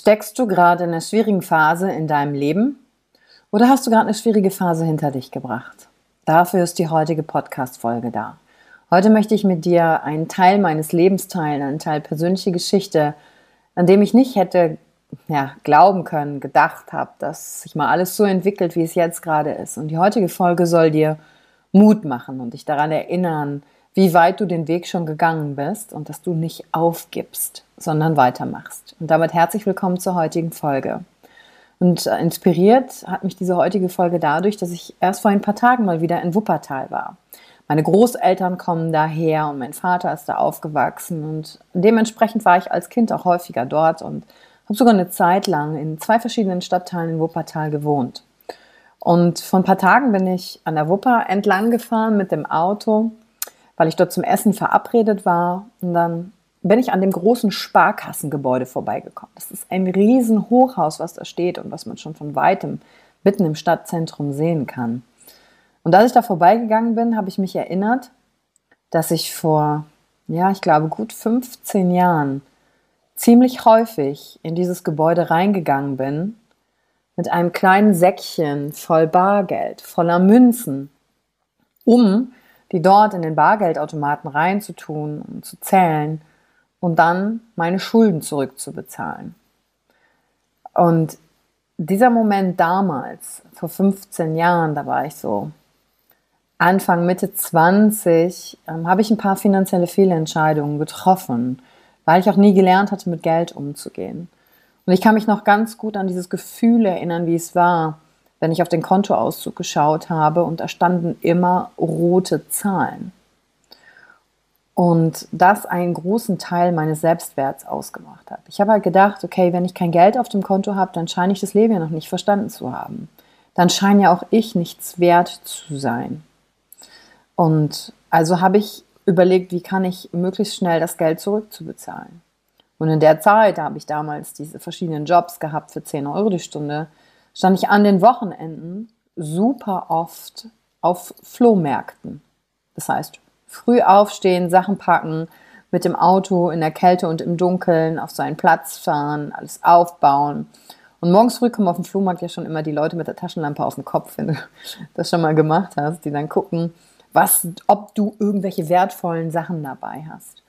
Steckst du gerade in einer schwierigen Phase in deinem Leben oder hast du gerade eine schwierige Phase hinter dich gebracht? Dafür ist die heutige Podcast-Folge da. Heute möchte ich mit dir einen Teil meines Lebens teilen, einen Teil persönliche Geschichte, an dem ich nicht hätte ja, glauben können, gedacht habe, dass sich mal alles so entwickelt, wie es jetzt gerade ist. Und die heutige Folge soll dir Mut machen und dich daran erinnern, wie weit du den Weg schon gegangen bist und dass du nicht aufgibst, sondern weitermachst. Und damit herzlich willkommen zur heutigen Folge. Und äh, inspiriert hat mich diese heutige Folge dadurch, dass ich erst vor ein paar Tagen mal wieder in Wuppertal war. Meine Großeltern kommen daher und mein Vater ist da aufgewachsen und dementsprechend war ich als Kind auch häufiger dort und habe sogar eine Zeit lang in zwei verschiedenen Stadtteilen in Wuppertal gewohnt. Und vor ein paar Tagen bin ich an der Wupper entlang gefahren mit dem Auto weil ich dort zum Essen verabredet war. Und dann bin ich an dem großen Sparkassengebäude vorbeigekommen. Das ist ein riesen Hochhaus, was da steht und was man schon von weitem mitten im Stadtzentrum sehen kann. Und als ich da vorbeigegangen bin, habe ich mich erinnert, dass ich vor, ja, ich glaube, gut 15 Jahren ziemlich häufig in dieses Gebäude reingegangen bin mit einem kleinen Säckchen voll Bargeld, voller Münzen, um die dort in den Bargeldautomaten reinzutun und zu zählen und dann meine Schulden zurückzubezahlen. Und dieser Moment damals, vor 15 Jahren, da war ich so Anfang, Mitte 20, ähm, habe ich ein paar finanzielle Fehlentscheidungen getroffen, weil ich auch nie gelernt hatte, mit Geld umzugehen. Und ich kann mich noch ganz gut an dieses Gefühl erinnern, wie es war, wenn ich auf den Kontoauszug geschaut habe und da standen immer rote Zahlen. Und das einen großen Teil meines Selbstwerts ausgemacht hat. Ich habe halt gedacht, okay, wenn ich kein Geld auf dem Konto habe, dann scheine ich das Leben ja noch nicht verstanden zu haben. Dann scheine ja auch ich nichts wert zu sein. Und also habe ich überlegt, wie kann ich möglichst schnell das Geld zurückzubezahlen. Und in der Zeit habe ich damals diese verschiedenen Jobs gehabt für 10 Euro die Stunde stand ich an den Wochenenden super oft auf Flohmärkten. Das heißt, früh aufstehen, Sachen packen, mit dem Auto in der Kälte und im Dunkeln auf seinen Platz fahren, alles aufbauen. Und morgens früh kommen auf dem Flohmarkt ja schon immer die Leute mit der Taschenlampe auf dem Kopf, wenn du das schon mal gemacht hast, die dann gucken, was, ob du irgendwelche wertvollen Sachen dabei hast.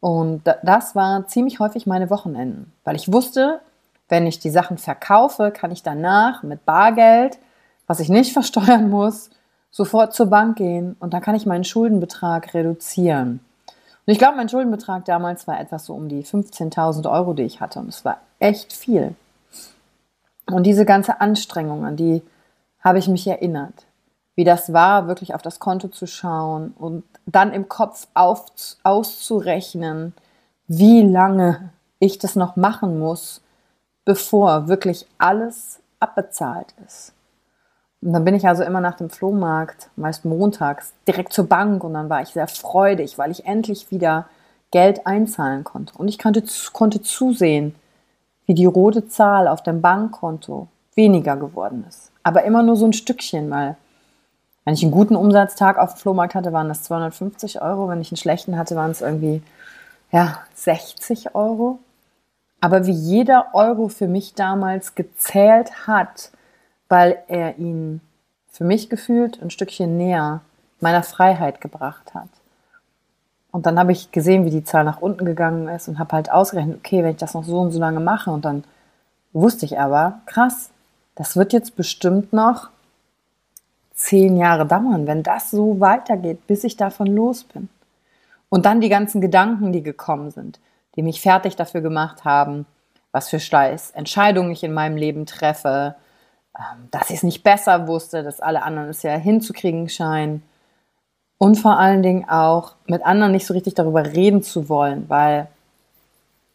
Und das war ziemlich häufig meine Wochenenden, weil ich wusste, wenn ich die Sachen verkaufe, kann ich danach mit Bargeld, was ich nicht versteuern muss, sofort zur Bank gehen und dann kann ich meinen Schuldenbetrag reduzieren. Und ich glaube, mein Schuldenbetrag damals war etwas so um die 15.000 Euro, die ich hatte. Und es war echt viel. Und diese ganze Anstrengung, an die habe ich mich erinnert. Wie das war, wirklich auf das Konto zu schauen und dann im Kopf auf, auszurechnen, wie lange ich das noch machen muss, bevor wirklich alles abbezahlt ist. Und dann bin ich also immer nach dem Flohmarkt, meist montags, direkt zur Bank und dann war ich sehr freudig, weil ich endlich wieder Geld einzahlen konnte. Und ich konnte, konnte zusehen, wie die rote Zahl auf dem Bankkonto weniger geworden ist. Aber immer nur so ein Stückchen, weil wenn ich einen guten Umsatztag auf dem Flohmarkt hatte, waren das 250 Euro. Wenn ich einen schlechten hatte, waren es irgendwie ja, 60 Euro. Aber wie jeder Euro für mich damals gezählt hat, weil er ihn für mich gefühlt ein Stückchen näher meiner Freiheit gebracht hat. Und dann habe ich gesehen, wie die Zahl nach unten gegangen ist und habe halt ausgerechnet, okay, wenn ich das noch so und so lange mache und dann wusste ich aber, krass, das wird jetzt bestimmt noch zehn Jahre dauern, wenn das so weitergeht, bis ich davon los bin. Und dann die ganzen Gedanken, die gekommen sind, die mich fertig dafür gemacht haben, was für Scheiß Entscheidungen ich in meinem Leben treffe, ähm, dass ich es nicht besser wusste, dass alle anderen es ja hinzukriegen scheinen und vor allen Dingen auch mit anderen nicht so richtig darüber reden zu wollen, weil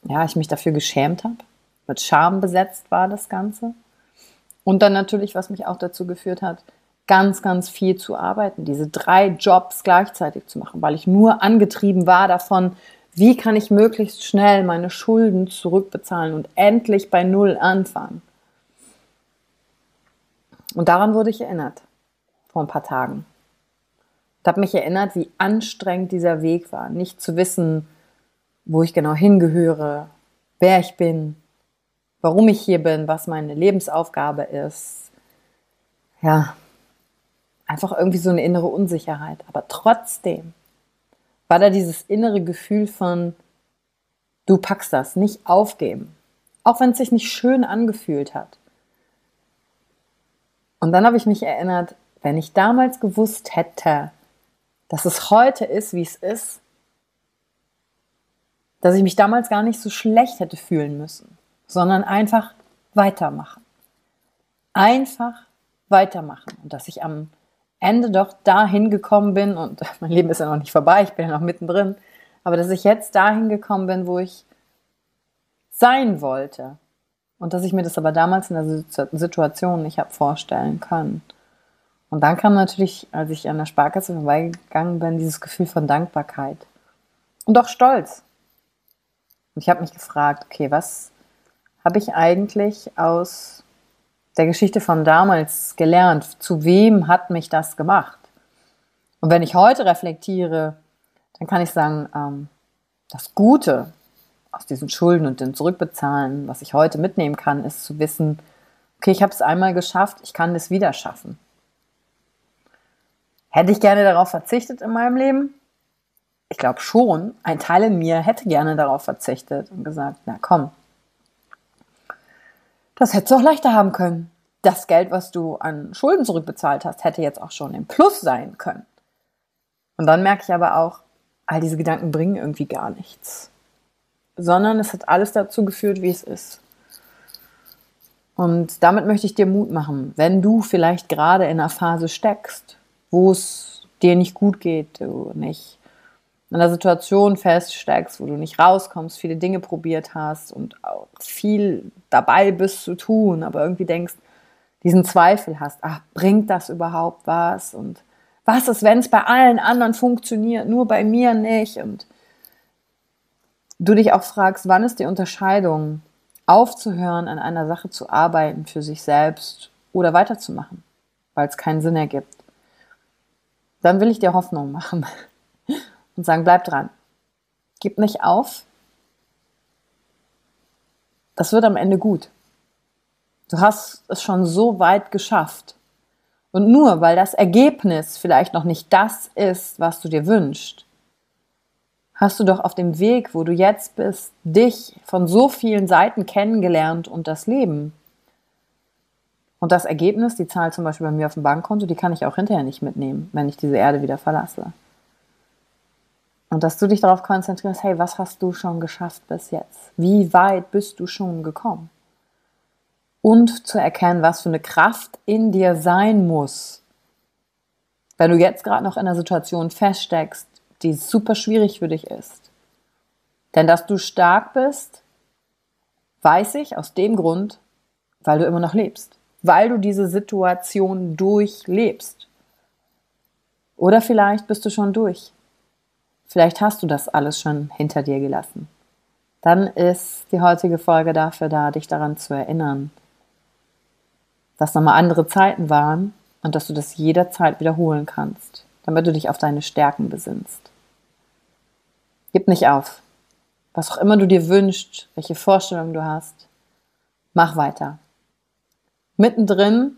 ja, ich mich dafür geschämt habe. Mit Scham besetzt war das Ganze. Und dann natürlich, was mich auch dazu geführt hat, ganz, ganz viel zu arbeiten, diese drei Jobs gleichzeitig zu machen, weil ich nur angetrieben war davon, wie kann ich möglichst schnell meine Schulden zurückbezahlen und endlich bei Null anfangen. Und daran wurde ich erinnert, vor ein paar Tagen. Ich habe mich erinnert, wie anstrengend dieser Weg war, nicht zu wissen, wo ich genau hingehöre, wer ich bin, warum ich hier bin, was meine Lebensaufgabe ist. Ja, einfach irgendwie so eine innere Unsicherheit. Aber trotzdem war da dieses innere Gefühl von, du packst das, nicht aufgeben. Auch wenn es sich nicht schön angefühlt hat. Und dann habe ich mich erinnert, wenn ich damals gewusst hätte, dass es heute ist, wie es ist, dass ich mich damals gar nicht so schlecht hätte fühlen müssen, sondern einfach weitermachen. Einfach weitermachen. Und dass ich am Ende doch dahin gekommen bin, und mein Leben ist ja noch nicht vorbei, ich bin ja noch mittendrin, aber dass ich jetzt dahin gekommen bin, wo ich sein wollte. Und dass ich mir das aber damals in der Situation nicht habe vorstellen können. Und dann kam natürlich, als ich an der Sparkasse vorbeigegangen bin, dieses Gefühl von Dankbarkeit. Und auch Stolz. Und ich habe mich gefragt, okay, was habe ich eigentlich aus der Geschichte von damals gelernt? Zu wem hat mich das gemacht? Und wenn ich heute reflektiere, dann kann ich sagen, ähm, das Gute, aus diesen Schulden und dem Zurückbezahlen, was ich heute mitnehmen kann, ist zu wissen, okay, ich habe es einmal geschafft, ich kann es wieder schaffen. Hätte ich gerne darauf verzichtet in meinem Leben? Ich glaube schon, ein Teil in mir hätte gerne darauf verzichtet und gesagt, na komm, das hättest du auch leichter haben können. Das Geld, was du an Schulden zurückbezahlt hast, hätte jetzt auch schon im Plus sein können. Und dann merke ich aber auch, all diese Gedanken bringen irgendwie gar nichts sondern es hat alles dazu geführt, wie es ist. Und damit möchte ich dir Mut machen, wenn du vielleicht gerade in einer Phase steckst, wo es dir nicht gut geht, du nicht in einer Situation feststeckst, wo du nicht rauskommst, viele Dinge probiert hast und auch viel dabei bist zu tun, aber irgendwie denkst, diesen Zweifel hast, ach, bringt das überhaupt was? Und was ist, wenn es bei allen anderen funktioniert, nur bei mir nicht? Und du dich auch fragst, wann ist die Unterscheidung, aufzuhören, an einer Sache zu arbeiten für sich selbst oder weiterzumachen, weil es keinen Sinn ergibt, dann will ich dir Hoffnung machen und sagen, bleib dran. Gib nicht auf. Das wird am Ende gut. Du hast es schon so weit geschafft. Und nur weil das Ergebnis vielleicht noch nicht das ist, was du dir wünschst, hast du doch auf dem Weg, wo du jetzt bist, dich von so vielen Seiten kennengelernt und das Leben. Und das Ergebnis, die Zahl zum Beispiel bei mir auf dem Bankkonto, die kann ich auch hinterher nicht mitnehmen, wenn ich diese Erde wieder verlasse. Und dass du dich darauf konzentrierst, hey, was hast du schon geschafft bis jetzt? Wie weit bist du schon gekommen? Und zu erkennen, was für eine Kraft in dir sein muss, wenn du jetzt gerade noch in einer Situation feststeckst, die super schwierig für dich ist. Denn dass du stark bist, weiß ich aus dem Grund, weil du immer noch lebst, weil du diese Situation durchlebst. Oder vielleicht bist du schon durch. Vielleicht hast du das alles schon hinter dir gelassen. Dann ist die heutige Folge dafür da, dich daran zu erinnern, dass nochmal andere Zeiten waren und dass du das jederzeit wiederholen kannst, damit du dich auf deine Stärken besinnst. Gib nicht auf. Was auch immer du dir wünschst, welche Vorstellungen du hast, mach weiter. Mittendrin,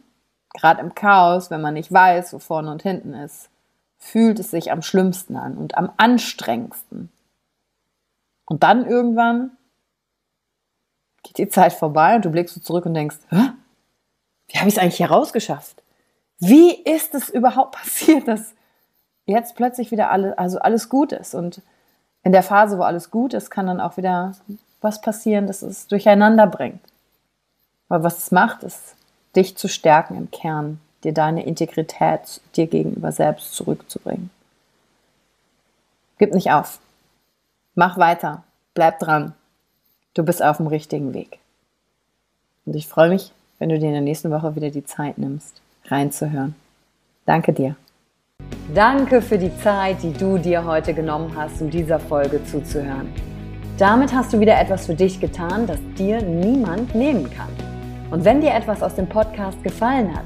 gerade im Chaos, wenn man nicht weiß, wo vorne und hinten ist, fühlt es sich am schlimmsten an und am anstrengendsten. Und dann irgendwann geht die Zeit vorbei und du blickst so zurück und denkst, Hä? wie habe ich es eigentlich herausgeschafft? Wie ist es überhaupt passiert, dass jetzt plötzlich wieder alles, also alles gut ist? Und in der Phase, wo alles gut ist, kann dann auch wieder was passieren, das es durcheinander bringt. Aber was es macht, ist, dich zu stärken im Kern, dir deine Integrität dir gegenüber selbst zurückzubringen. Gib nicht auf. Mach weiter. Bleib dran. Du bist auf dem richtigen Weg. Und ich freue mich, wenn du dir in der nächsten Woche wieder die Zeit nimmst, reinzuhören. Danke dir. Danke für die Zeit, die du dir heute genommen hast, um dieser Folge zuzuhören. Damit hast du wieder etwas für dich getan, das dir niemand nehmen kann. Und wenn dir etwas aus dem Podcast gefallen hat,